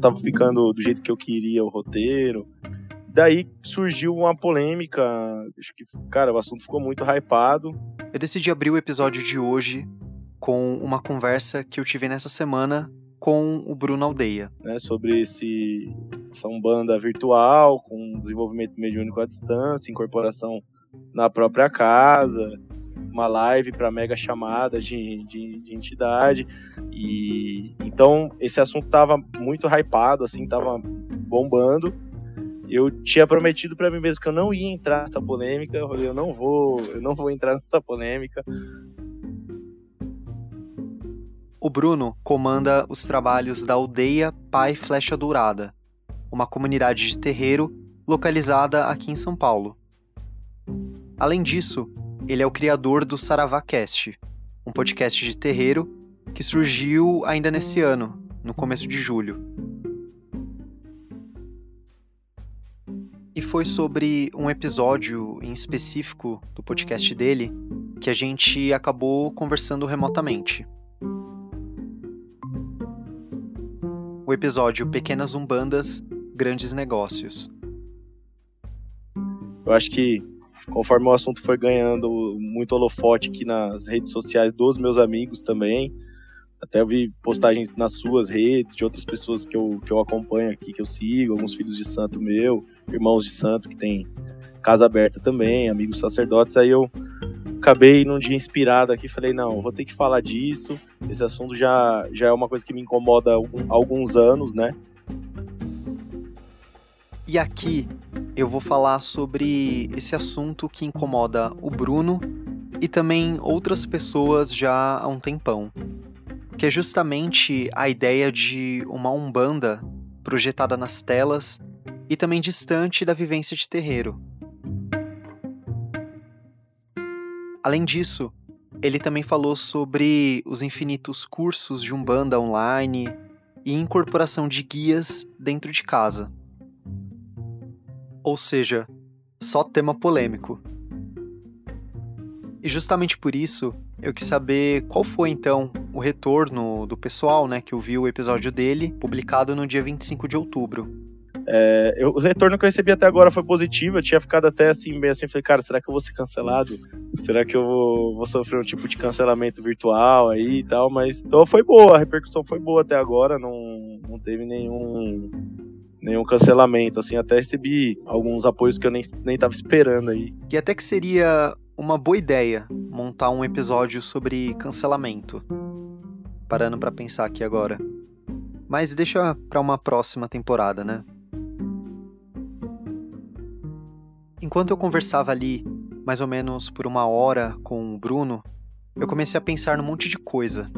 tava ficando do jeito que eu queria o roteiro. Daí surgiu uma polêmica, acho que, cara, o assunto ficou muito hypado. Eu decidi abrir o episódio de hoje com uma conversa que eu tive nessa semana com o Bruno Aldeia. Né, sobre esse, essa Umbanda virtual, com desenvolvimento mediúnico à distância, incorporação na própria casa, uma live para mega chamada de, de, de, entidade. E então esse assunto tava muito hypado, assim, tava bombando. Eu tinha prometido para mim mesmo que eu não ia entrar nessa polêmica. Eu falei, eu não vou, eu não vou entrar nessa polêmica. O Bruno comanda os trabalhos da Aldeia Pai Flecha Dourada, uma comunidade de terreiro localizada aqui em São Paulo. Além disso, ele é o criador do SaravaCast, um podcast de terreiro que surgiu ainda nesse ano, no começo de julho. E foi sobre um episódio em específico do podcast dele que a gente acabou conversando remotamente. O episódio Pequenas Umbandas, Grandes Negócios. Eu acho que conforme o assunto foi ganhando muito holofote aqui nas redes sociais dos meus amigos também, até eu vi postagens nas suas redes, de outras pessoas que eu, que eu acompanho aqui, que eu sigo, alguns filhos de santo meu, irmãos de santo que tem casa aberta também, amigos sacerdotes, aí eu acabei num dia inspirado aqui, falei, não, vou ter que falar disso, esse assunto já, já é uma coisa que me incomoda há alguns anos, né? E aqui eu vou falar sobre esse assunto que incomoda o Bruno e também outras pessoas já há um tempão. Que é justamente a ideia de uma Umbanda projetada nas telas e também distante da vivência de terreiro. Além disso, ele também falou sobre os infinitos cursos de Umbanda online e incorporação de guias dentro de casa. Ou seja, só tema polêmico. E justamente por isso, eu quis saber qual foi então o retorno do pessoal, né, que ouviu o episódio dele, publicado no dia 25 de outubro. É, eu, o retorno que eu recebi até agora foi positivo. Eu tinha ficado até assim, meio assim, falei, cara, será que eu vou ser cancelado? Será que eu vou, vou sofrer um tipo de cancelamento virtual aí e tal? Mas então foi boa, a repercussão foi boa até agora, não, não teve nenhum nenhum cancelamento, assim, até recebi alguns apoios que eu nem, nem tava esperando aí. E até que seria uma boa ideia montar um episódio sobre cancelamento. Parando para pensar aqui agora. Mas deixa para uma próxima temporada, né? Enquanto eu conversava ali, mais ou menos por uma hora com o Bruno, eu comecei a pensar num monte de coisa.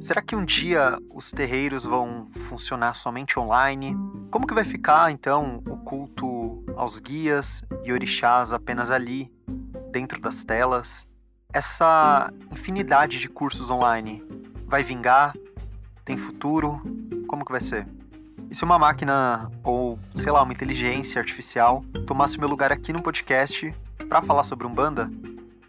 Será que um dia os terreiros vão funcionar somente online? Como que vai ficar então o culto aos guias e orixás apenas ali, dentro das telas? Essa infinidade de cursos online vai vingar? Tem futuro? Como que vai ser? E se uma máquina ou, sei lá, uma inteligência artificial tomasse meu lugar aqui no podcast para falar sobre Umbanda,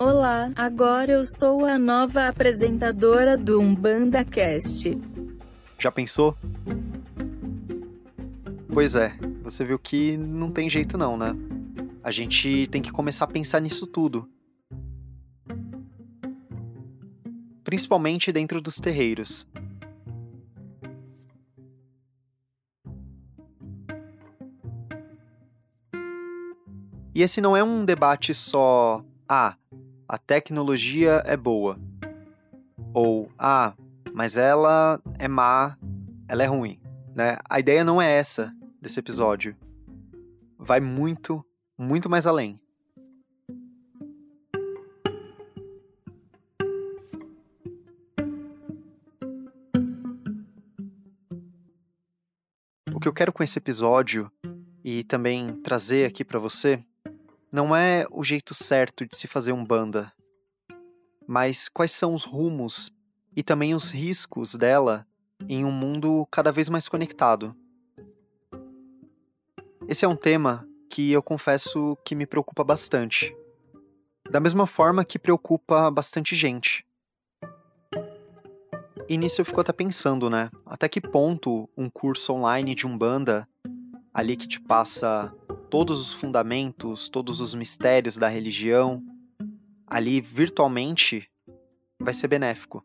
Olá, agora eu sou a nova apresentadora do Umbanda Cast. Já pensou? Pois é, você viu que não tem jeito não, né? A gente tem que começar a pensar nisso tudo. Principalmente dentro dos terreiros. E esse não é um debate só, ah, a tecnologia é boa. Ou, ah, mas ela é má, ela é ruim. Né? A ideia não é essa desse episódio. Vai muito, muito mais além. O que eu quero com esse episódio e também trazer aqui para você não é o jeito certo de se fazer um banda, mas quais são os rumos e também os riscos dela em um mundo cada vez mais conectado. Esse é um tema que eu confesso que me preocupa bastante. Da mesma forma que preocupa bastante gente. E nisso eu fico até pensando, né? Até que ponto um curso online de Umbanda, ali que te passa todos os fundamentos, todos os mistérios da religião, ali virtualmente, vai ser benéfico.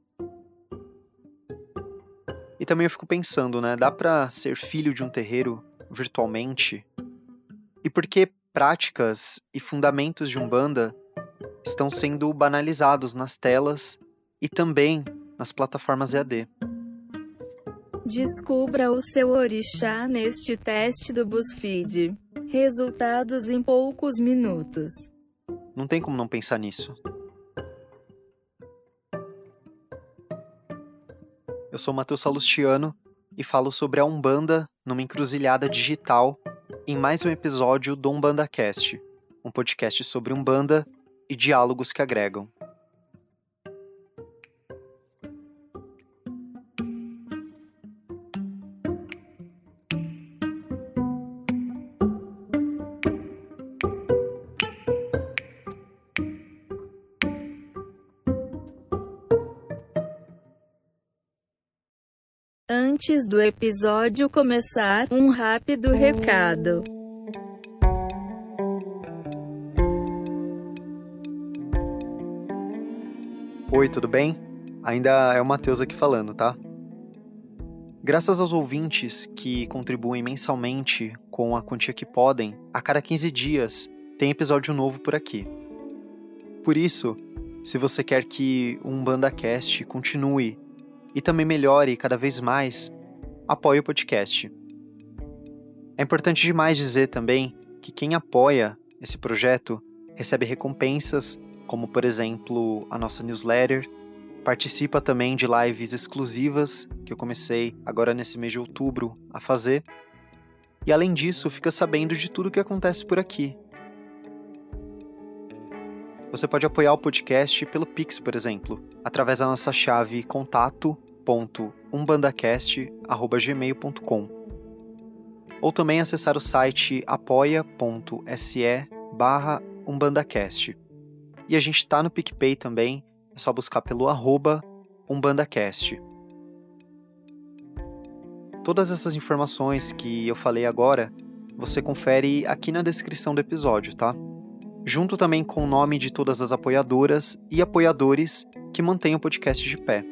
E também eu fico pensando, né? Dá para ser filho de um terreiro virtualmente? E por que práticas e fundamentos de Umbanda estão sendo banalizados nas telas e também nas plataformas EAD? Descubra o seu orixá neste teste do BuzzFeed. Resultados em poucos minutos. Não tem como não pensar nisso. Eu sou Matheus Salustiano e falo sobre a Umbanda numa encruzilhada digital em mais um episódio do Umbanda Cast, um podcast sobre Umbanda e diálogos que agregam. Antes do episódio começar, um rápido recado. Oi, tudo bem? Ainda é o Matheus aqui falando, tá? Graças aos ouvintes que contribuem mensalmente com a quantia que podem, a cada 15 dias tem episódio novo por aqui. Por isso, se você quer que o BandaCast continue e também melhore cada vez mais, apoie o podcast. É importante demais dizer também que quem apoia esse projeto recebe recompensas, como por exemplo a nossa newsletter, participa também de lives exclusivas que eu comecei agora nesse mês de outubro a fazer. E além disso, fica sabendo de tudo o que acontece por aqui. Você pode apoiar o podcast pelo Pix, por exemplo, através da nossa chave contato.umbandacast.gmail.com ou também acessar o site apoia.se barra umbandacast. E a gente está no PicPay também, é só buscar pelo arroba umbandacast. Todas essas informações que eu falei agora, você confere aqui na descrição do episódio, tá? Junto também com o nome de todas as apoiadoras e apoiadores que mantêm o podcast de pé.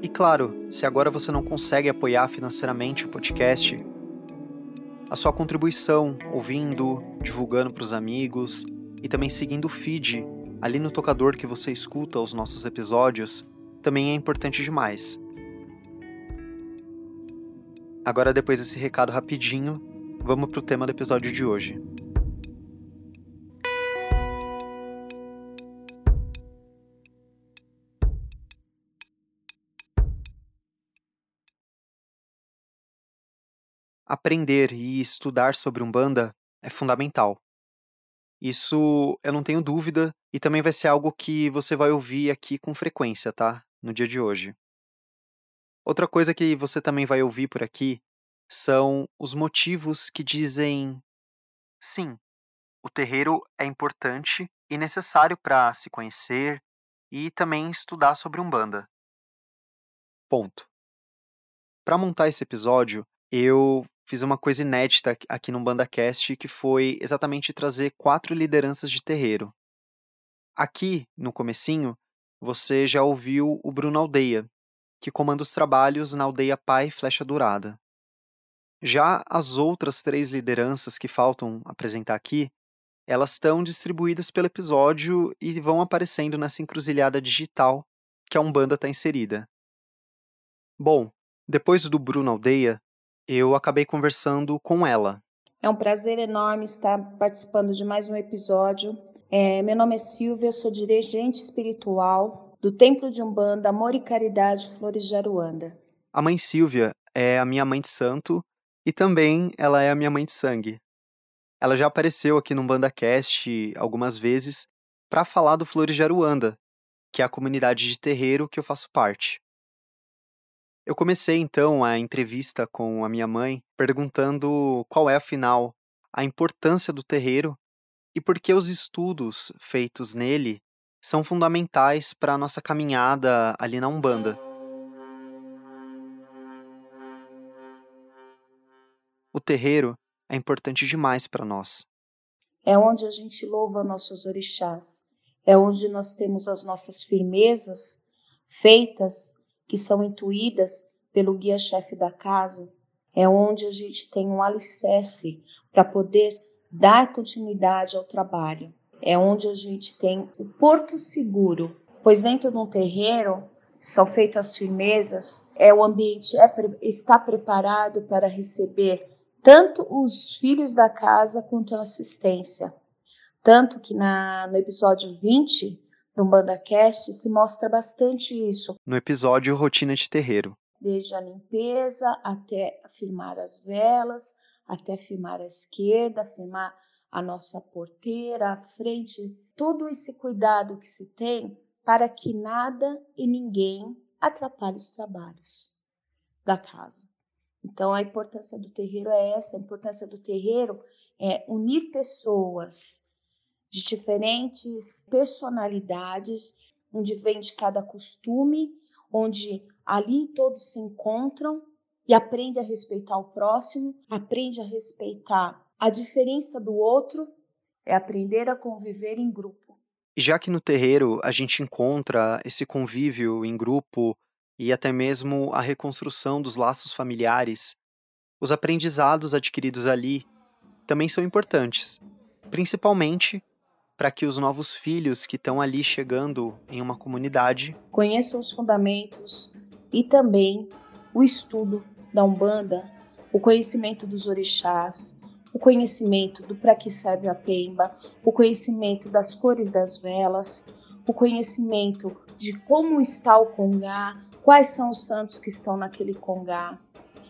E claro, se agora você não consegue apoiar financeiramente o podcast, a sua contribuição, ouvindo, divulgando para os amigos e também seguindo o feed ali no tocador que você escuta os nossos episódios, também é importante demais. Agora, depois desse recado rapidinho, vamos para o tema do episódio de hoje. Aprender e estudar sobre Umbanda é fundamental. Isso eu não tenho dúvida e também vai ser algo que você vai ouvir aqui com frequência, tá? No dia de hoje. Outra coisa que você também vai ouvir por aqui são os motivos que dizem sim, o terreiro é importante e necessário para se conhecer e também estudar sobre Umbanda. Ponto. Para montar esse episódio, eu fiz uma coisa inédita aqui no BandaCast, que foi exatamente trazer quatro lideranças de terreiro. Aqui, no comecinho, você já ouviu o Bruno Aldeia, que comanda os trabalhos na aldeia Pai Flecha Dourada. Já as outras três lideranças que faltam apresentar aqui, elas estão distribuídas pelo episódio e vão aparecendo nessa encruzilhada digital que a Umbanda está inserida. Bom, depois do Bruno Aldeia, eu acabei conversando com ela. É um prazer enorme estar participando de mais um episódio. É, meu nome é Silvia, sou dirigente espiritual do Templo de Umbanda Amor e Caridade Flores de Aruanda. A mãe Silvia é a minha mãe de santo e também ela é a minha mãe de sangue. Ela já apareceu aqui no BandaCast algumas vezes para falar do Flores de Aruanda, que é a comunidade de terreiro que eu faço parte. Eu comecei então a entrevista com a minha mãe perguntando qual é, afinal, a importância do terreiro e por que os estudos feitos nele são fundamentais para a nossa caminhada ali na Umbanda. O terreiro é importante demais para nós. É onde a gente louva nossos orixás, é onde nós temos as nossas firmezas feitas, que são intuídas pelo guia-chefe da casa, é onde a gente tem um alicerce para poder dar continuidade ao trabalho. É onde a gente tem o porto seguro, pois dentro de um terreiro são feitas as firmezas, é o ambiente é, está preparado para receber tanto os filhos da casa quanto a assistência. Tanto que na, no episódio 20 do BandaCast se mostra bastante isso. No episódio Rotina de Terreiro. Desde a limpeza até firmar as velas, até firmar a esquerda, firmar a nossa porteira, a frente, todo esse cuidado que se tem para que nada e ninguém atrapalhe os trabalhos da casa. Então a importância do terreiro é essa, a importância do terreiro é unir pessoas de diferentes personalidades, onde vem de cada costume, onde ali todos se encontram e aprende a respeitar o próximo, aprende a respeitar a diferença do outro, é aprender a conviver em grupo. E já que no terreiro a gente encontra esse convívio em grupo e até mesmo a reconstrução dos laços familiares, os aprendizados adquiridos ali também são importantes, principalmente para que os novos filhos que estão ali chegando em uma comunidade conheçam os fundamentos e também o estudo da Umbanda, o conhecimento dos orixás, o conhecimento do para que serve a pemba, o conhecimento das cores das velas, o conhecimento de como está o congá, quais são os santos que estão naquele congá,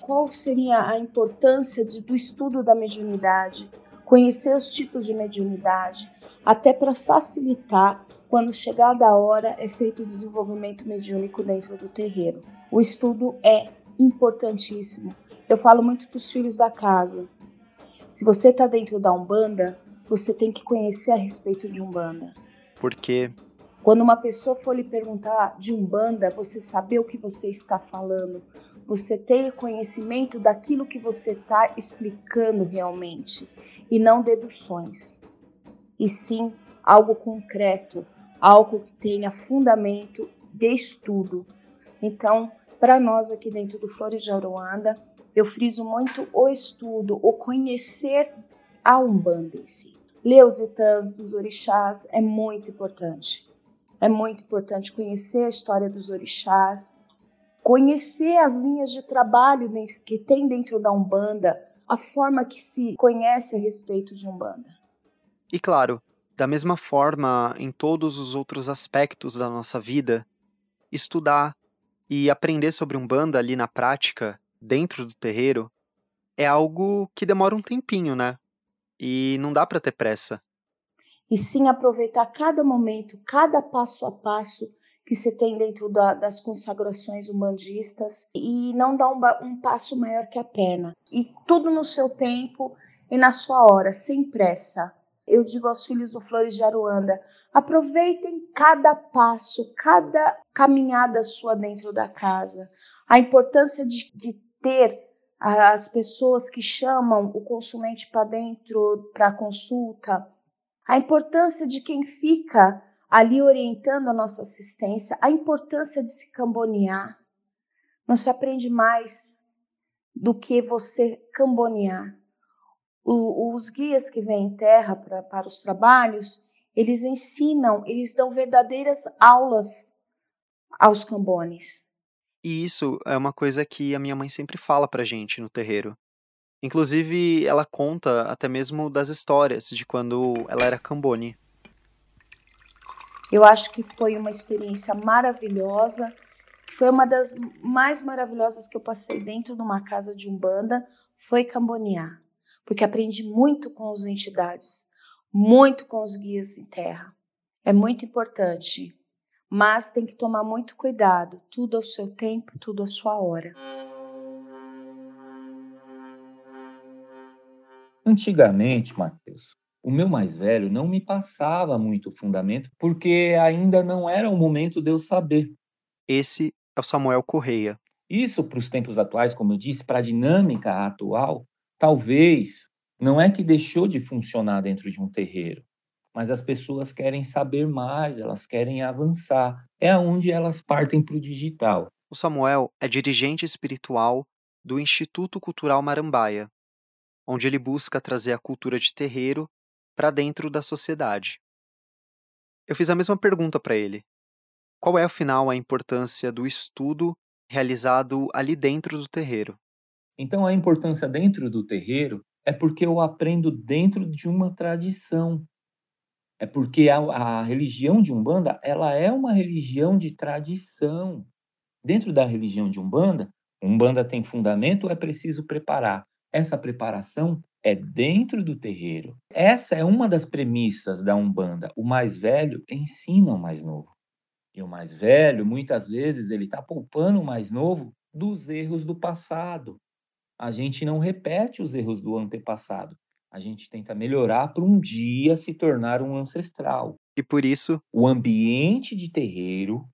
qual seria a importância de, do estudo da mediunidade, conhecer os tipos de mediunidade, até para facilitar quando chegada a hora é feito o desenvolvimento mediúnico dentro do terreiro. O estudo é importantíssimo. Eu falo muito para os filhos da casa. Se você está dentro da Umbanda, você tem que conhecer a respeito de Umbanda. Porque quando uma pessoa for lhe perguntar de Umbanda, você saber o que você está falando, você ter conhecimento daquilo que você está explicando realmente, e não deduções, e sim algo concreto, algo que tenha fundamento de estudo. Então, para nós aqui dentro do Flores de Aruanda, eu friso muito o estudo, o conhecer a Umbanda em si. Ler os itãs dos orixás é muito importante. É muito importante conhecer a história dos orixás, conhecer as linhas de trabalho que tem dentro da Umbanda, a forma que se conhece a respeito de Umbanda. E claro, da mesma forma, em todos os outros aspectos da nossa vida, estudar e aprender sobre Umbanda ali na prática, dentro do terreiro, é algo que demora um tempinho, né? E não dá para ter pressa e sim aproveitar cada momento, cada passo a passo que se tem dentro da, das consagrações umbandistas e não dar um, um passo maior que a perna. E tudo no seu tempo e na sua hora, sem pressa. Eu digo aos filhos do Flores de Aruanda: aproveitem cada passo, cada caminhada sua dentro da casa. A importância de, de ter as pessoas que chamam o consulente para dentro para consulta, a importância de quem fica ali orientando a nossa assistência, a importância de se cambonear. Não se aprende mais do que você cambonear. O, os guias que vêm em terra pra, para os trabalhos, eles ensinam, eles dão verdadeiras aulas aos cambones. E isso é uma coisa que a minha mãe sempre fala pra gente no terreiro. Inclusive, ela conta até mesmo das histórias de quando ela era Cambone. Eu acho que foi uma experiência maravilhosa, foi uma das mais maravilhosas que eu passei dentro de uma casa de umbanda, foi cambonear, porque aprendi muito com as entidades, muito com os guias em terra. É muito importante, mas tem que tomar muito cuidado, tudo ao seu tempo, tudo à sua hora. Antigamente, Mateus, O meu mais velho não me passava muito fundamento, porque ainda não era o momento de eu saber. Esse é o Samuel Correia. Isso, para os tempos atuais, como eu disse, para a dinâmica atual, talvez não é que deixou de funcionar dentro de um terreiro, mas as pessoas querem saber mais, elas querem avançar. É aonde elas partem para o digital. O Samuel é dirigente espiritual do Instituto Cultural Marambaia, onde ele busca trazer a cultura de terreiro para dentro da sociedade. Eu fiz a mesma pergunta para ele. Qual é, afinal, a importância do estudo realizado ali dentro do terreiro? Então, a importância dentro do terreiro é porque eu aprendo dentro de uma tradição. É porque a, a religião de Umbanda, ela é uma religião de tradição. Dentro da religião de Umbanda, Umbanda tem fundamento, é preciso preparar. Essa preparação é dentro do terreiro. Essa é uma das premissas da Umbanda. O mais velho ensina o mais novo. E o mais velho, muitas vezes, ele está poupando o mais novo dos erros do passado. A gente não repete os erros do antepassado. A gente tenta melhorar para um dia se tornar um ancestral. E por isso, o ambiente de terreiro,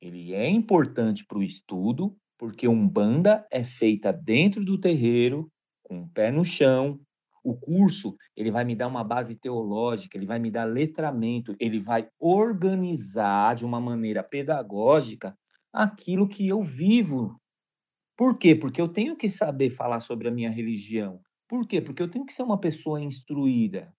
ele é importante para o estudo, porque Umbanda é feita dentro do terreiro, com o pé no chão. O curso, ele vai me dar uma base teológica, ele vai me dar letramento, ele vai organizar de uma maneira pedagógica aquilo que eu vivo. Por quê? Porque eu tenho que saber falar sobre a minha religião. Por quê? Porque eu tenho que ser uma pessoa instruída.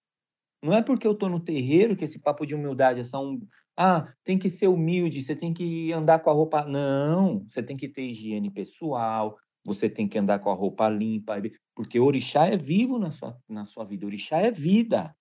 Não é porque eu estou no terreiro que esse papo de humildade é só um. Ah, tem que ser humilde, você tem que andar com a roupa. Não, você tem que ter higiene pessoal, você tem que andar com a roupa limpa, porque orixá é vivo na sua, na sua vida, orixá é vida.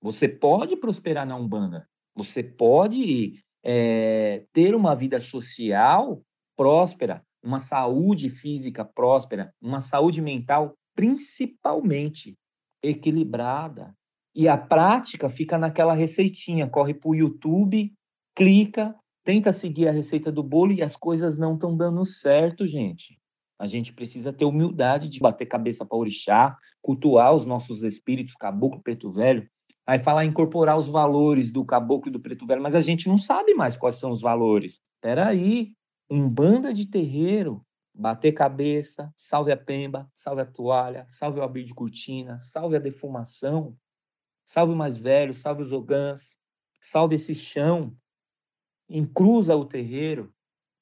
Você pode prosperar na Umbanda, você pode é, ter uma vida social próspera, uma saúde física próspera, uma saúde mental principalmente equilibrada. E a prática fica naquela receitinha, corre para o YouTube, clica, tenta seguir a receita do bolo e as coisas não estão dando certo, gente. A gente precisa ter humildade de bater cabeça para orixá, cultuar os nossos espíritos, caboclo, preto velho. Aí falar incorporar os valores do caboclo e do preto velho, mas a gente não sabe mais quais são os valores. Espera aí, um banda de terreiro, bater cabeça, salve a pemba, salve a toalha, salve o abrir de cortina, salve a defumação. Salve o mais velho, salve os ogãs, salve esse chão, encruza o terreiro,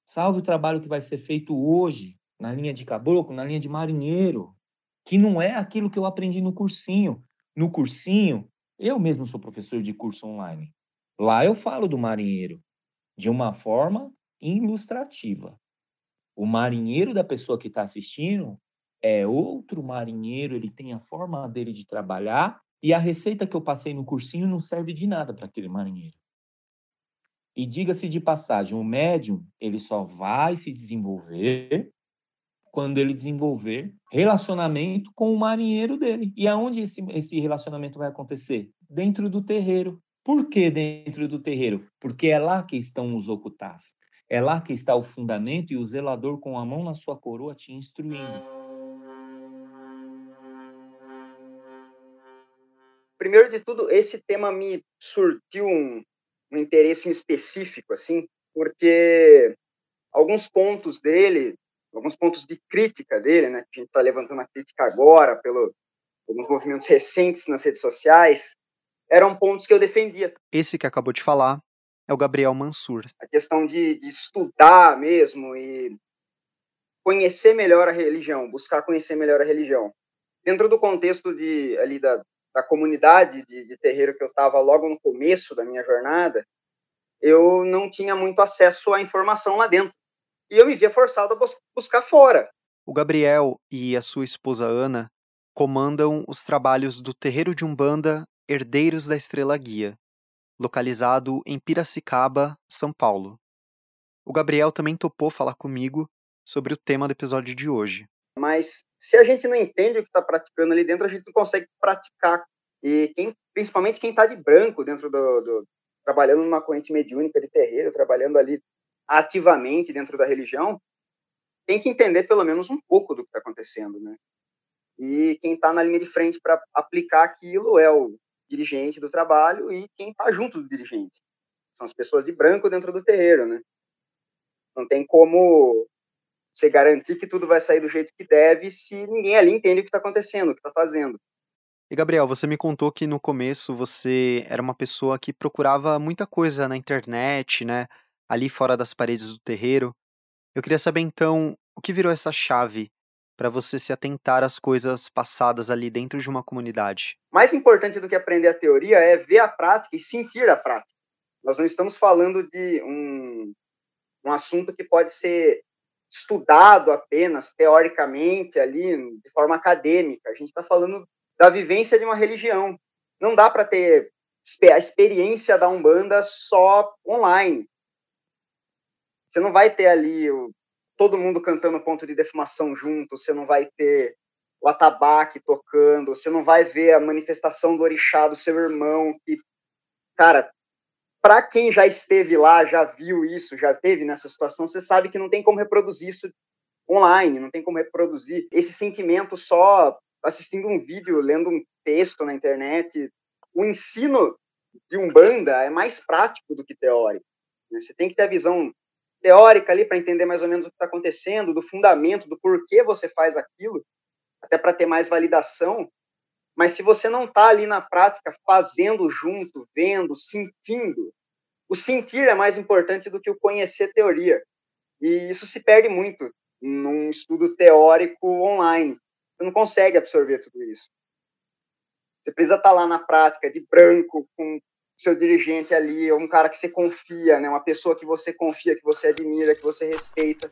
salve o trabalho que vai ser feito hoje, na linha de caboclo, na linha de marinheiro, que não é aquilo que eu aprendi no cursinho. No cursinho, eu mesmo sou professor de curso online. Lá eu falo do marinheiro de uma forma ilustrativa. O marinheiro da pessoa que está assistindo é outro marinheiro, ele tem a forma dele de trabalhar e a receita que eu passei no cursinho não serve de nada para aquele marinheiro. E diga-se de passagem, o médium, ele só vai se desenvolver quando ele desenvolver relacionamento com o marinheiro dele. E aonde esse, esse relacionamento vai acontecer? Dentro do terreiro. Por que dentro do terreiro? Porque é lá que estão os ocultás. É lá que está o fundamento e o zelador com a mão na sua coroa te instruindo. primeiro de tudo, esse tema me surtiu um, um interesse específico, assim, porque alguns pontos dele, alguns pontos de crítica dele, né, que a gente está levantando a crítica agora pelo alguns movimentos recentes nas redes sociais, eram pontos que eu defendia. Esse que acabou de falar é o Gabriel Mansur. A questão de, de estudar mesmo e conhecer melhor a religião, buscar conhecer melhor a religião. Dentro do contexto de ali da, da comunidade de, de terreiro que eu estava logo no começo da minha jornada, eu não tinha muito acesso à informação lá dentro. E eu me via forçado a bus buscar fora. O Gabriel e a sua esposa Ana comandam os trabalhos do Terreiro de Umbanda Herdeiros da Estrela Guia, localizado em Piracicaba, São Paulo. O Gabriel também topou falar comigo sobre o tema do episódio de hoje. Mas se a gente não entende o que está praticando ali dentro, a gente não consegue praticar. E quem, principalmente quem está de branco dentro do, do, trabalhando numa corrente mediúnica de terreiro, trabalhando ali ativamente dentro da religião, tem que entender pelo menos um pouco do que está acontecendo, né? E quem está na linha de frente para aplicar aquilo é o dirigente do trabalho e quem está junto do dirigente. São as pessoas de branco dentro do terreiro, né? Não tem como você garantir que tudo vai sair do jeito que deve se ninguém ali entende o que está acontecendo, o que está fazendo. E Gabriel, você me contou que no começo você era uma pessoa que procurava muita coisa na internet, né? Ali fora das paredes do terreiro. Eu queria saber então o que virou essa chave para você se atentar às coisas passadas ali dentro de uma comunidade? Mais importante do que aprender a teoria é ver a prática e sentir a prática. Nós não estamos falando de um, um assunto que pode ser estudado apenas teoricamente ali de forma acadêmica. A gente está falando da vivência de uma religião. Não dá para ter a experiência da Umbanda só online. Você não vai ter ali o, todo mundo cantando ponto de defumação junto, você não vai ter o atabaque tocando, você não vai ver a manifestação do orixá do seu irmão, que, cara, para quem já esteve lá, já viu isso, já teve nessa situação, você sabe que não tem como reproduzir isso online, não tem como reproduzir esse sentimento só assistindo um vídeo, lendo um texto na internet. O ensino de Umbanda é mais prático do que teórico. Né? Você tem que ter a visão teórica ali para entender mais ou menos o que está acontecendo, do fundamento, do porquê você faz aquilo, até para ter mais validação. Mas se você não está ali na prática, fazendo junto, vendo, sentindo, o sentir é mais importante do que o conhecer teoria. E isso se perde muito num estudo teórico online. Você não consegue absorver tudo isso. Você precisa estar tá lá na prática, de branco, com seu dirigente ali, ou um cara que você confia, né? Uma pessoa que você confia, que você admira, que você respeita.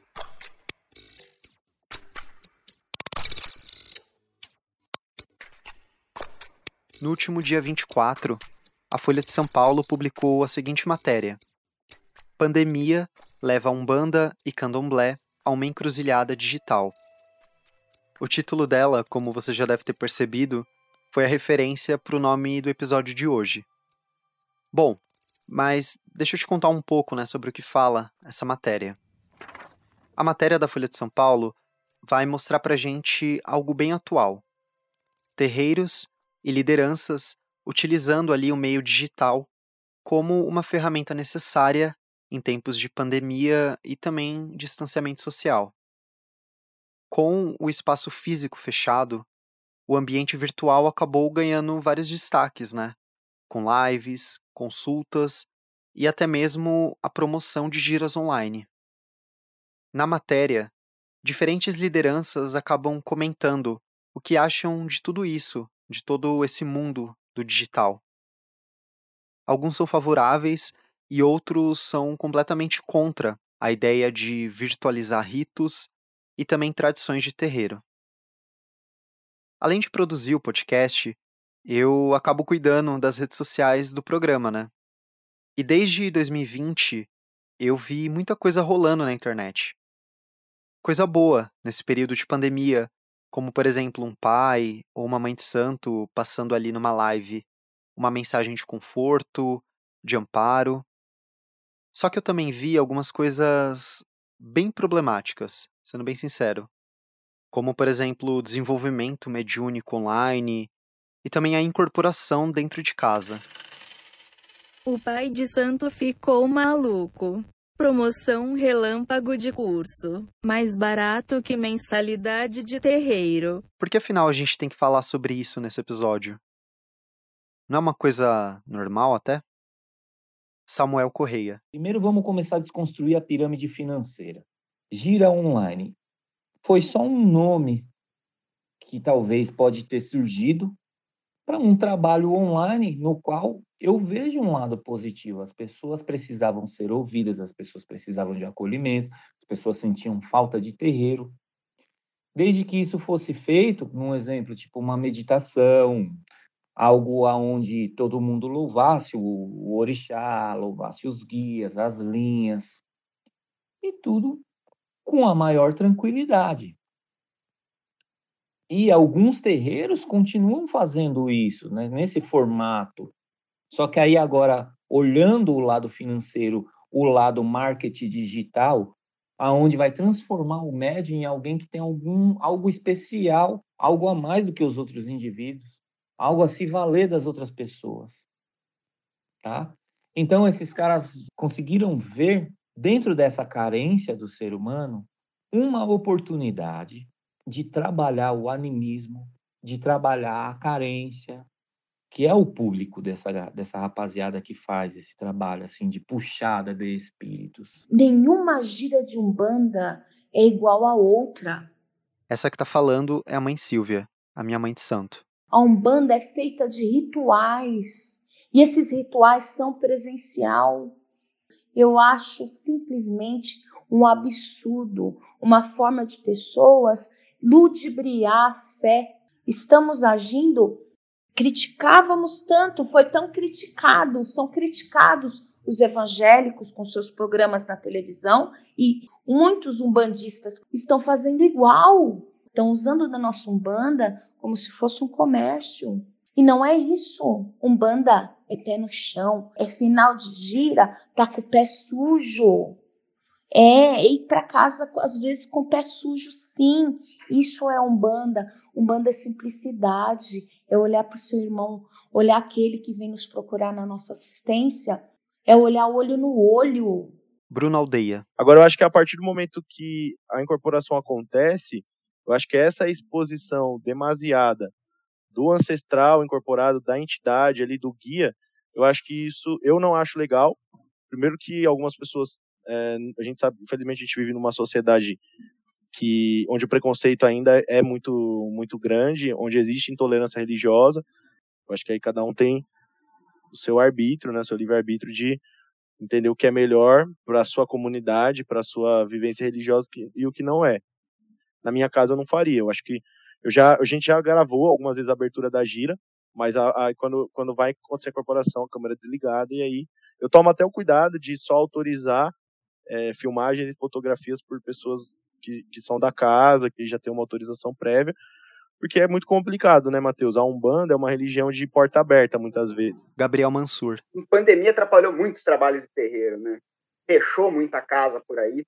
No último dia 24, a Folha de São Paulo publicou a seguinte matéria: Pandemia leva Umbanda e Candomblé a uma encruzilhada digital. O título dela, como você já deve ter percebido, foi a referência para o nome do episódio de hoje. Bom, mas deixa eu te contar um pouco né, sobre o que fala essa matéria. A matéria da Folha de São Paulo vai mostrar para gente algo bem atual. Terreiros e lideranças utilizando ali o meio digital como uma ferramenta necessária em tempos de pandemia e também distanciamento social. Com o espaço físico fechado, o ambiente virtual acabou ganhando vários destaques, né? Com lives, consultas e até mesmo a promoção de giras online. Na matéria, diferentes lideranças acabam comentando o que acham de tudo isso, de todo esse mundo do digital. Alguns são favoráveis e outros são completamente contra a ideia de virtualizar ritos e também tradições de terreiro. Além de produzir o podcast, eu acabo cuidando das redes sociais do programa, né? E desde 2020 eu vi muita coisa rolando na internet. Coisa boa nesse período de pandemia, como por exemplo um pai ou uma mãe de santo passando ali numa live uma mensagem de conforto, de amparo. Só que eu também vi algumas coisas bem problemáticas, sendo bem sincero. Como, por exemplo, desenvolvimento mediúnico online, e também a incorporação dentro de casa. O pai de santo ficou maluco. Promoção relâmpago de curso. Mais barato que mensalidade de terreiro. Por que afinal a gente tem que falar sobre isso nesse episódio? Não é uma coisa normal até? Samuel Correia. Primeiro vamos começar a desconstruir a pirâmide financeira. Gira online. Foi só um nome que talvez pode ter surgido para um trabalho online no qual eu vejo um lado positivo. As pessoas precisavam ser ouvidas, as pessoas precisavam de acolhimento, as pessoas sentiam falta de terreiro. Desde que isso fosse feito, num exemplo tipo uma meditação, algo aonde todo mundo louvasse o, orixá, louvasse os guias, as linhas, e tudo com a maior tranquilidade. E alguns terreiros continuam fazendo isso, né, nesse formato. Só que aí agora, olhando o lado financeiro, o lado marketing digital, aonde vai transformar o médium em alguém que tem algum algo especial, algo a mais do que os outros indivíduos, algo a se valer das outras pessoas, tá? Então esses caras conseguiram ver dentro dessa carência do ser humano uma oportunidade de trabalhar o animismo, de trabalhar a carência, que é o público dessa, dessa rapaziada que faz esse trabalho, assim, de puxada de espíritos. Nenhuma gira de Umbanda é igual a outra. Essa que tá falando é a mãe Silvia, a minha mãe de santo. A Umbanda é feita de rituais, e esses rituais são presencial. Eu acho simplesmente um absurdo, uma forma de pessoas ludibriar a fé. Estamos agindo criticávamos tanto, foi tão criticado, são criticados os evangélicos com seus programas na televisão e muitos umbandistas estão fazendo igual, estão usando da nossa umbanda como se fosse um comércio. E não é isso. Umbanda é pé no chão, é final de gira, tá com o pé sujo. É, ir para casa às vezes com o pé sujo, sim. Isso é Umbanda. Umbanda é simplicidade, é olhar para o seu irmão, olhar aquele que vem nos procurar na nossa assistência, é olhar olho no olho. Bruno Aldeia. Agora, eu acho que a partir do momento que a incorporação acontece, eu acho que essa exposição demasiada do ancestral incorporado, da entidade ali, do guia, eu acho que isso eu não acho legal. Primeiro que algumas pessoas, é, a gente sabe, infelizmente a gente vive numa sociedade que onde o preconceito ainda é muito muito grande, onde existe intolerância religiosa. Eu acho que aí cada um tem o seu arbítrio, né, seu livre arbítrio de entender o que é melhor para a sua comunidade, para a sua vivência religiosa e o que não é. Na minha casa eu não faria. Eu acho que eu já a gente já gravou algumas vezes a abertura da gira, mas a, a, quando quando vai acontecer a corporação, a câmera desligada e aí eu tomo até o cuidado de só autorizar é, filmagens e fotografias por pessoas que, que são da casa, que já tem uma autorização prévia, porque é muito complicado, né, Matheus? A Umbanda é uma religião de porta aberta, muitas vezes. Gabriel Mansur. A pandemia atrapalhou muitos trabalhos de terreiro, né? Fechou muita casa por aí.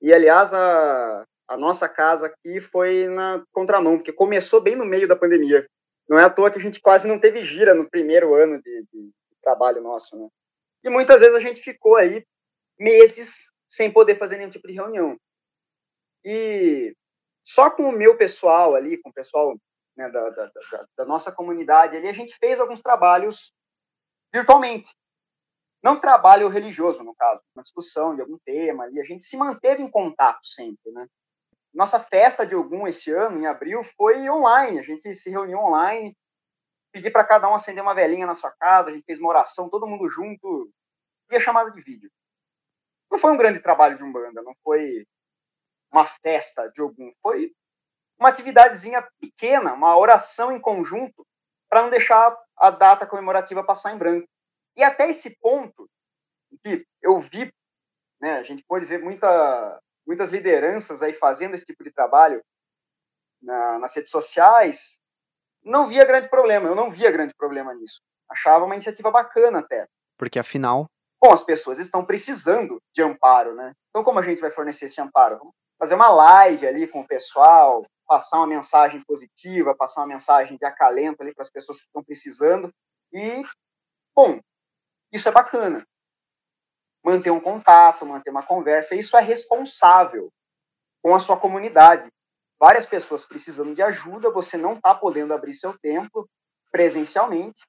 E, aliás, a, a nossa casa aqui foi na contramão, porque começou bem no meio da pandemia. Não é à toa que a gente quase não teve gira no primeiro ano de, de trabalho nosso, né? E muitas vezes a gente ficou aí meses sem poder fazer nenhum tipo de reunião. E só com o meu pessoal ali, com o pessoal né, da, da, da, da, nossa comunidade ali, a gente fez alguns trabalhos virtualmente. Não trabalho religioso, no caso, uma discussão de algum tema ali, a gente se manteve em contato sempre, né? Nossa festa de algum esse ano, em abril, foi online, a gente se reuniu online, pedi para cada um acender uma velhinha na sua casa, a gente fez uma oração, todo mundo junto, e a chamada de vídeo. Não foi um grande trabalho de Umbanda, não foi uma festa de algum, foi uma atividadezinha pequena, uma oração em conjunto, para não deixar a data comemorativa passar em branco. E até esse ponto, que eu vi, né, a gente pode ver muita, muitas lideranças aí fazendo esse tipo de trabalho na, nas redes sociais, não via grande problema, eu não via grande problema nisso. Achava uma iniciativa bacana até. Porque afinal. Bom, as pessoas estão precisando de amparo, né? Então, como a gente vai fornecer esse amparo? Vamos fazer uma live ali com o pessoal, passar uma mensagem positiva, passar uma mensagem de acalento ali para as pessoas que estão precisando. E, bom, isso é bacana. Manter um contato, manter uma conversa, isso é responsável com a sua comunidade. Várias pessoas precisando de ajuda, você não está podendo abrir seu tempo presencialmente.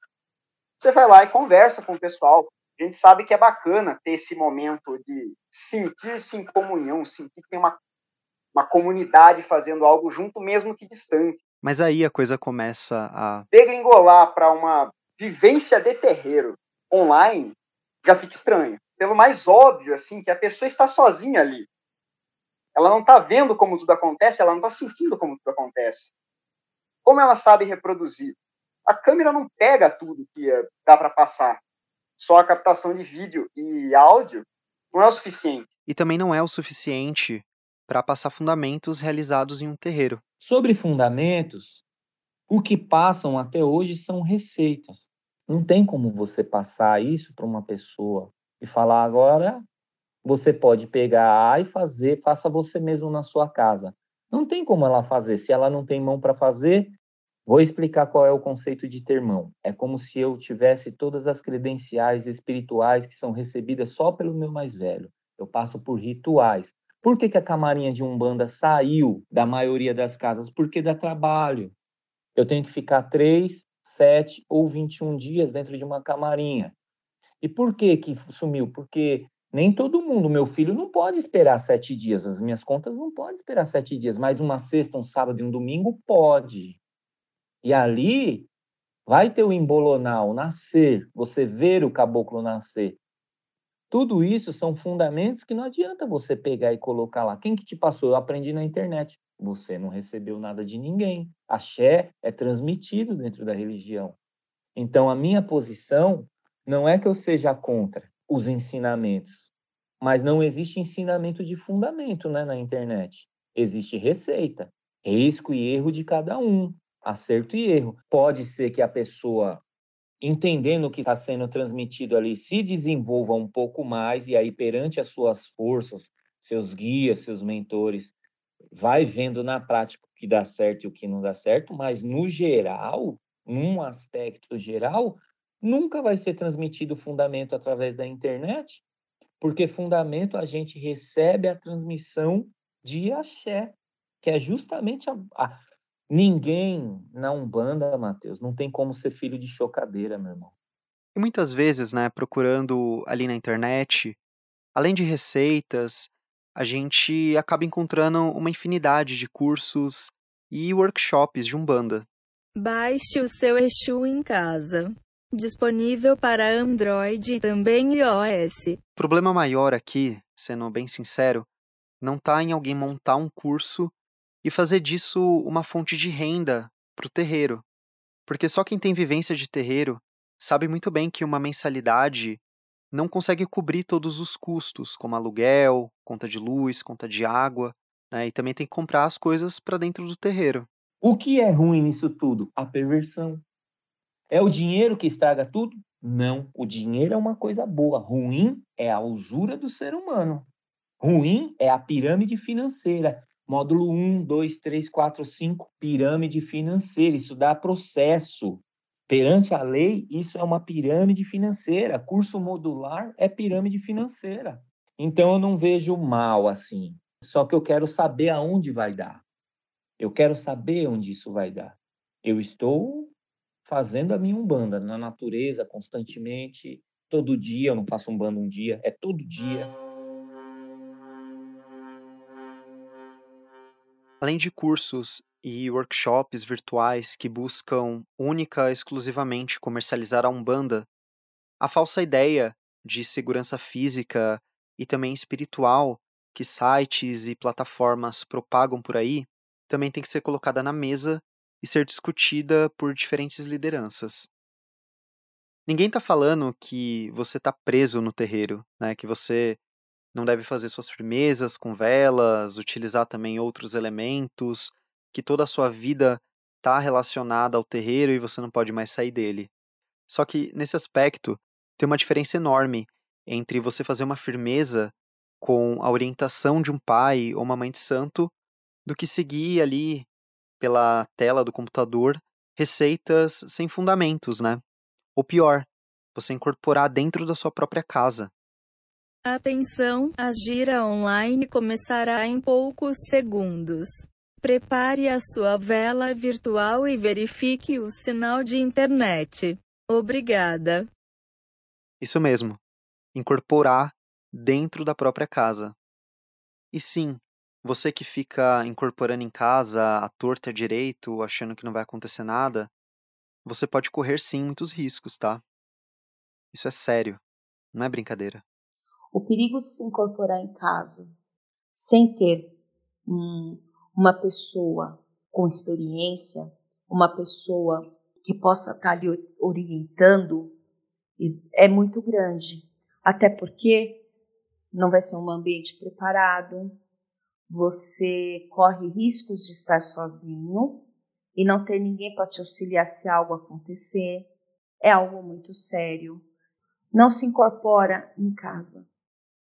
Você vai lá e conversa com o pessoal. A gente sabe que é bacana ter esse momento de sentir-se em comunhão, sentir que tem uma uma comunidade fazendo algo junto, mesmo que distante. Mas aí a coisa começa a. Degringolar para uma vivência de terreiro online já fica estranho. Pelo mais óbvio, assim, que a pessoa está sozinha ali. Ela não está vendo como tudo acontece, ela não está sentindo como tudo acontece. Como ela sabe reproduzir? A câmera não pega tudo que dá para passar. Só a captação de vídeo e áudio não é o suficiente. E também não é o suficiente para passar fundamentos realizados em um terreiro. Sobre fundamentos, o que passam até hoje são receitas. Não tem como você passar isso para uma pessoa e falar agora você pode pegar e fazer, faça você mesmo na sua casa. Não tem como ela fazer. Se ela não tem mão para fazer, Vou explicar qual é o conceito de termão. É como se eu tivesse todas as credenciais espirituais que são recebidas só pelo meu mais velho. Eu passo por rituais. Por que, que a camarinha de Umbanda saiu da maioria das casas? Porque dá trabalho. Eu tenho que ficar três, sete ou 21 dias dentro de uma camarinha. E por que que sumiu? Porque nem todo mundo, meu filho não pode esperar sete dias, as minhas contas não podem esperar sete dias, mas uma sexta, um sábado e um domingo pode. E ali vai ter o embolonal, nascer, você ver o caboclo nascer. Tudo isso são fundamentos que não adianta você pegar e colocar lá. Quem que te passou? Eu aprendi na internet. Você não recebeu nada de ninguém. Axé é transmitido dentro da religião. Então, a minha posição não é que eu seja contra os ensinamentos, mas não existe ensinamento de fundamento né, na internet. Existe receita, risco e erro de cada um, acerto e erro. Pode ser que a pessoa entendendo o que está sendo transmitido ali, se desenvolva um pouco mais e aí perante as suas forças, seus guias, seus mentores, vai vendo na prática o que dá certo e o que não dá certo, mas no geral, num aspecto geral, nunca vai ser transmitido fundamento através da internet, porque fundamento a gente recebe a transmissão de axé, que é justamente a, a Ninguém na Umbanda, Matheus, não tem como ser filho de chocadeira, meu irmão. E muitas vezes, né, procurando ali na internet, além de receitas, a gente acaba encontrando uma infinidade de cursos e workshops de Umbanda. Baixe o seu Exu em casa. Disponível para Android e também iOS. O problema maior aqui, sendo bem sincero, não está em alguém montar um curso e fazer disso uma fonte de renda para o terreiro. Porque só quem tem vivência de terreiro sabe muito bem que uma mensalidade não consegue cobrir todos os custos, como aluguel, conta de luz, conta de água, né? e também tem que comprar as coisas para dentro do terreiro. O que é ruim nisso tudo? A perversão. É o dinheiro que estraga tudo? Não, o dinheiro é uma coisa boa. Ruim é a usura do ser humano. Ruim é a pirâmide financeira. Módulo 1, 2, 3, 4, 5, pirâmide financeira. Isso dá processo. Perante a lei, isso é uma pirâmide financeira. Curso modular é pirâmide financeira. Então eu não vejo mal assim. Só que eu quero saber aonde vai dar. Eu quero saber onde isso vai dar. Eu estou fazendo a minha umbanda na natureza constantemente, todo dia. Eu não faço umbanda um dia, é todo dia. Além de cursos e workshops virtuais que buscam única e exclusivamente comercializar a Umbanda, a falsa ideia de segurança física e também espiritual que sites e plataformas propagam por aí também tem que ser colocada na mesa e ser discutida por diferentes lideranças. Ninguém está falando que você está preso no terreiro, né? que você não deve fazer suas firmezas com velas, utilizar também outros elementos, que toda a sua vida está relacionada ao terreiro e você não pode mais sair dele. Só que nesse aspecto tem uma diferença enorme entre você fazer uma firmeza com a orientação de um pai ou uma mãe de santo do que seguir ali pela tela do computador receitas sem fundamentos, né? Ou pior, você incorporar dentro da sua própria casa. Atenção, a gira online começará em poucos segundos. Prepare a sua vela virtual e verifique o sinal de internet. Obrigada. Isso mesmo. Incorporar dentro da própria casa. E sim, você que fica incorporando em casa a torta direito, achando que não vai acontecer nada, você pode correr sim muitos riscos, tá? Isso é sério, não é brincadeira o perigo de se incorporar em casa sem ter um, uma pessoa com experiência, uma pessoa que possa estar lhe orientando, é muito grande. Até porque não vai ser um ambiente preparado, você corre riscos de estar sozinho e não ter ninguém para te auxiliar se algo acontecer. É algo muito sério. Não se incorpora em casa.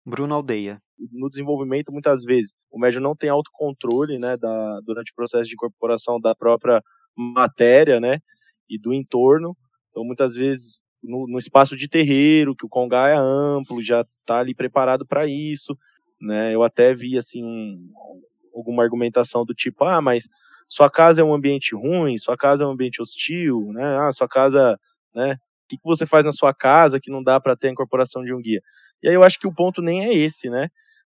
Bruno Aldeia. No desenvolvimento, muitas vezes, o médium não tem autocontrole, né, da, durante o processo de incorporação da própria matéria, né? E do entorno. Então, muitas vezes, no, no espaço de terreiro, que o congá é amplo, já está ali preparado para isso, né? Eu até vi, assim, alguma argumentação do tipo, ah, mas sua casa é um ambiente ruim, sua casa é um ambiente hostil, né? Ah, sua casa, né? O que, que você faz na sua casa que não dá para ter a incorporação de um guia? E aí eu acho que o ponto nem é esse, né?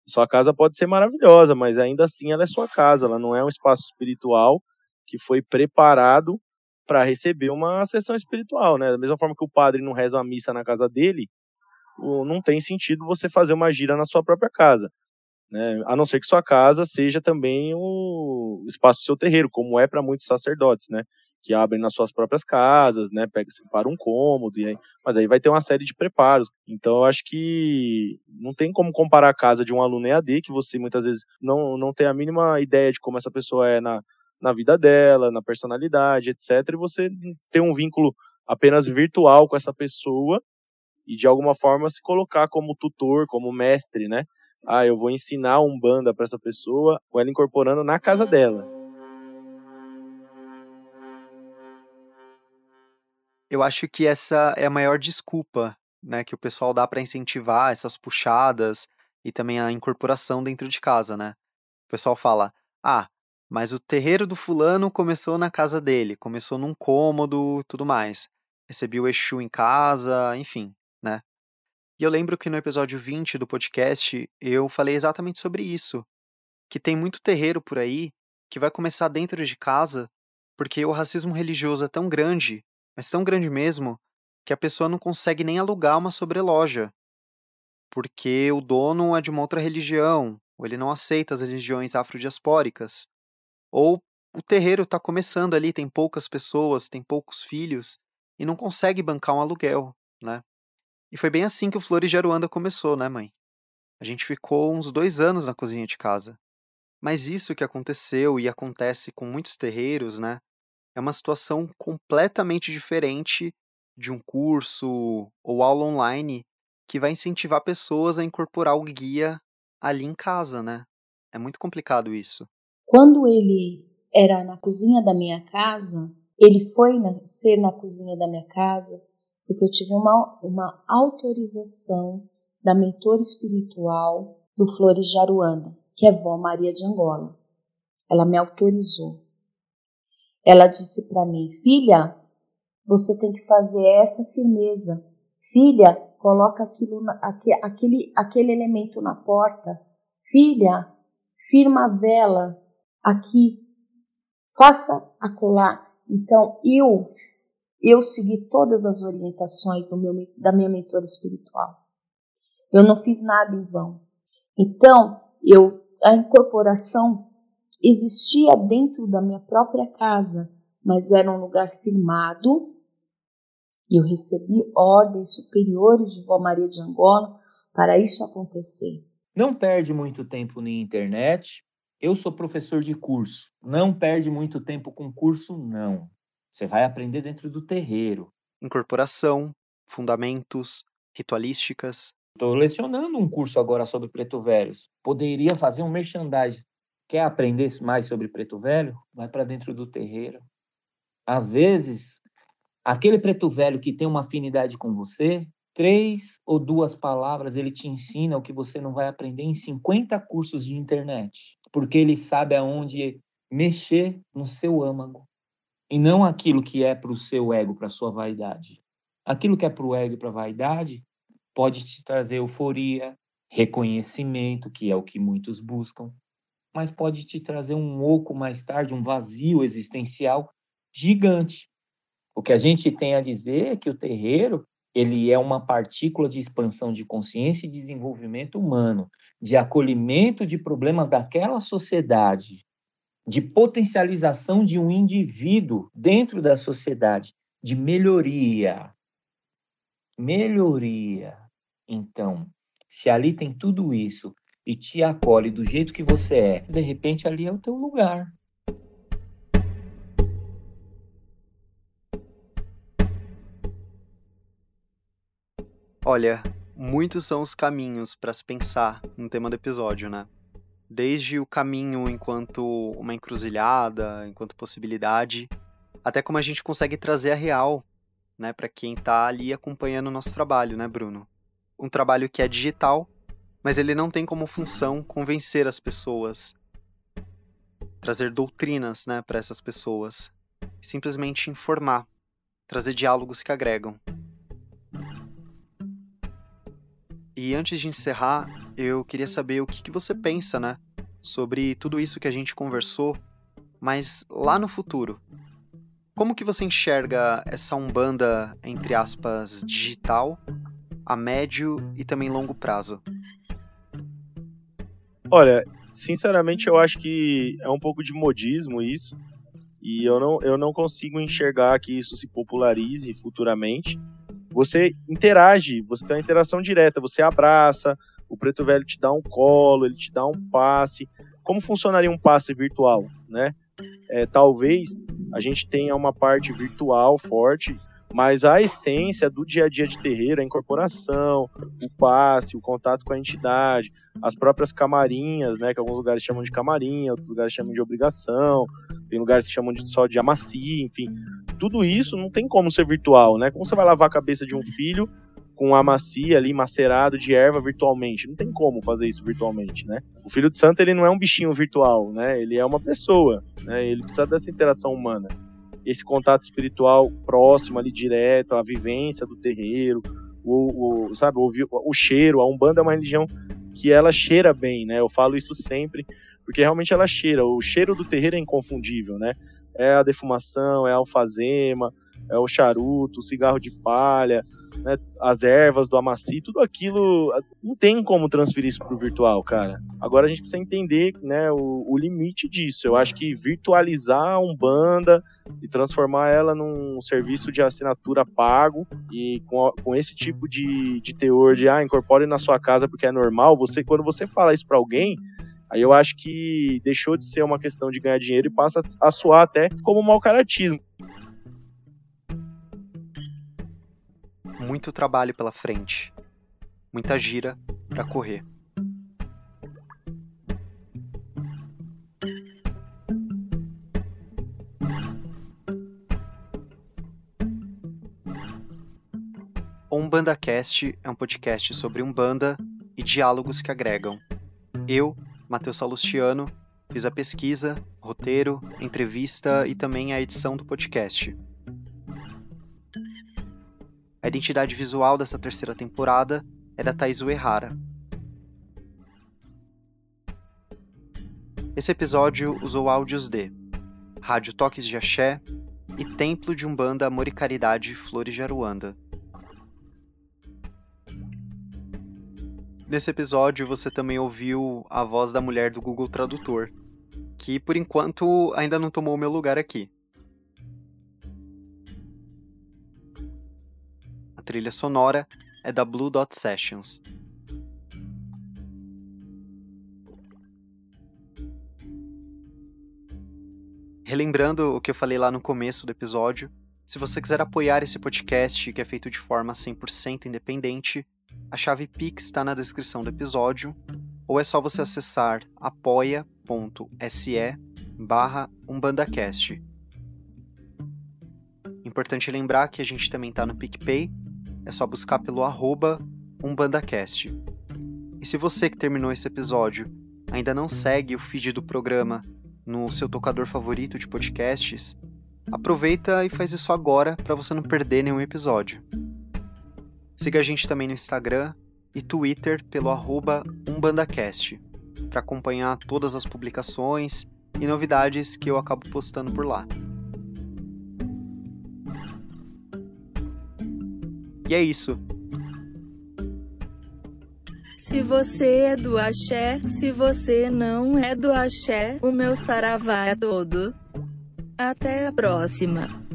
Sua casa pode ser maravilhosa, mas ainda assim ela é sua casa, ela não é um espaço espiritual que foi preparado para receber uma sessão espiritual, né? Da mesma forma que o padre não reza uma missa na casa dele, não tem sentido você fazer uma gira na sua própria casa. Né? A não ser que sua casa seja também o espaço do seu terreiro, como é para muitos sacerdotes, né? Que abrem nas suas próprias casas, né? Pega, separa um cômodo, e aí, mas aí vai ter uma série de preparos. Então eu acho que não tem como comparar a casa de um aluno EAD, que você muitas vezes não, não tem a mínima ideia de como essa pessoa é na, na vida dela, na personalidade, etc. E você tem um vínculo apenas virtual com essa pessoa e de alguma forma se colocar como tutor, como mestre, né? Ah, eu vou ensinar um banda para essa pessoa, com ela incorporando na casa dela. Eu acho que essa é a maior desculpa, né, que o pessoal dá para incentivar essas puxadas e também a incorporação dentro de casa, né? O pessoal fala: "Ah, mas o terreiro do fulano começou na casa dele, começou num cômodo, tudo mais. Recebi o Exu em casa, enfim, né? E eu lembro que no episódio 20 do podcast eu falei exatamente sobre isso. Que tem muito terreiro por aí que vai começar dentro de casa porque o racismo religioso é tão grande, mas tão grande mesmo, que a pessoa não consegue nem alugar uma sobreloja. Porque o dono é de uma outra religião, ou ele não aceita as religiões afrodiaspóricas. Ou o terreiro está começando ali, tem poucas pessoas, tem poucos filhos e não consegue bancar um aluguel, né? E foi bem assim que o Flores de Aruanda começou, né, mãe? A gente ficou uns dois anos na cozinha de casa. Mas isso que aconteceu e acontece com muitos terreiros, né? É uma situação completamente diferente de um curso ou aula online que vai incentivar pessoas a incorporar o guia ali em casa, né? É muito complicado isso. Quando ele era na cozinha da minha casa, ele foi na, ser na cozinha da minha casa porque eu tive uma, uma autorização da mentora espiritual do Flores de Aruanda, que é vó Maria de Angola. Ela me autorizou. Ela disse para mim, filha, você tem que fazer essa firmeza. Filha, coloca aquilo, aquele, aquele elemento na porta. Filha, firma a vela aqui, faça acolá. Então, eu, eu segui todas as orientações meu, da minha mentora espiritual. Eu não fiz nada em vão. Então, eu, a incorporação existia dentro da minha própria casa, mas era um lugar firmado. E eu recebi ordens superiores de Vó Maria de Angola para isso acontecer. Não perde muito tempo na internet, eu sou professor de curso. Não perde muito tempo com curso, não. Você vai aprender dentro do terreiro. Incorporação, fundamentos, ritualísticas. Estou lecionando um curso agora sobre preto velhos. Poderia fazer um merchandising. Quer aprender mais sobre preto velho? Vai para dentro do terreiro. Às vezes, aquele preto velho que tem uma afinidade com você, três ou duas palavras ele te ensina o que você não vai aprender em 50 cursos de internet porque ele sabe aonde mexer no seu âmago e não aquilo que é para o seu ego, para a sua vaidade. Aquilo que é para o ego e para a vaidade pode te trazer euforia, reconhecimento, que é o que muitos buscam, mas pode te trazer um oco mais tarde, um vazio existencial gigante. O que a gente tem a dizer é que o terreiro ele é uma partícula de expansão de consciência e desenvolvimento humano, de acolhimento de problemas daquela sociedade, de potencialização de um indivíduo dentro da sociedade, de melhoria. Melhoria. Então, se ali tem tudo isso e te acolhe do jeito que você é, de repente ali é o teu lugar. Olha, muitos são os caminhos para se pensar no tema do episódio, né? Desde o caminho enquanto uma encruzilhada, enquanto possibilidade, até como a gente consegue trazer a real, né, para quem está ali acompanhando o nosso trabalho, né, Bruno? Um trabalho que é digital, mas ele não tem como função convencer as pessoas, trazer doutrinas, né, para essas pessoas, simplesmente informar, trazer diálogos que agregam. E antes de encerrar, eu queria saber o que, que você pensa, né, sobre tudo isso que a gente conversou, mas lá no futuro. Como que você enxerga essa Umbanda, entre aspas, digital, a médio e também longo prazo? Olha, sinceramente eu acho que é um pouco de modismo isso. E eu não, eu não consigo enxergar que isso se popularize futuramente. Você interage, você tem uma interação direta, você abraça, o preto velho te dá um colo, ele te dá um passe. Como funcionaria um passe virtual, né? É, talvez a gente tenha uma parte virtual forte, mas a essência do dia a dia de terreiro, a incorporação, o passe, o contato com a entidade, as próprias camarinhas, né, que alguns lugares chamam de camarinha, outros lugares chamam de obrigação, tem lugares que chamam de, só de amacia, enfim, tudo isso não tem como ser virtual, né? Como você vai lavar a cabeça de um filho com amacia ali macerado de erva virtualmente? Não tem como fazer isso virtualmente, né? O filho de santo ele não é um bichinho virtual, né? Ele é uma pessoa, né? Ele precisa dessa interação humana. Esse contato espiritual próximo ali direto, a vivência do terreiro, o, o sabe, o, o cheiro, a Umbanda é uma religião que ela cheira bem, né? Eu falo isso sempre, porque realmente ela cheira. O cheiro do terreiro é inconfundível, né? É a defumação, é a alfazema, é o charuto, o cigarro de palha, né, as ervas do amaci, tudo aquilo não tem como transferir isso para o virtual, cara. Agora a gente precisa entender né, o, o, limite disso. Eu acho que virtualizar a Umbanda e transformar ela num serviço de assinatura pago e com, com esse tipo de, de teor de ah, incorpore na sua casa porque é normal, você quando você fala isso para alguém, Aí eu acho que deixou de ser uma questão de ganhar dinheiro e passa a soar até como mau caratismo. Muito trabalho pela frente, muita gira para correr. O UmbandaCast é um podcast sobre Umbanda e diálogos que agregam. Eu, Matheus Salustiano, fiz a pesquisa, roteiro, entrevista e também a edição do podcast. A identidade visual dessa terceira temporada é da Thais Uehara. Esse episódio usou áudios de Rádio Toques de Axé e Templo de Umbanda Amor e Caridade Flores de Aruanda. Nesse episódio você também ouviu a voz da mulher do Google Tradutor, que por enquanto ainda não tomou o meu lugar aqui. Trilha sonora é da Blue Dot Sessions. Relembrando o que eu falei lá no começo do episódio, se você quiser apoiar esse podcast, que é feito de forma 100% independente, a chave Pix está na descrição do episódio, ou é só você acessar apoia.se barra umbandacast. Importante lembrar que a gente também está no PicPay, é só buscar pelo arroba UmbandaCast. E se você que terminou esse episódio ainda não segue o feed do programa no seu tocador favorito de podcasts, aproveita e faz isso agora para você não perder nenhum episódio. Siga a gente também no Instagram e Twitter pelo arroba UmbandaCast para acompanhar todas as publicações e novidades que eu acabo postando por lá. E é isso. Se você é do axé, se você não é do axé, o meu saravá é todos. Até a próxima.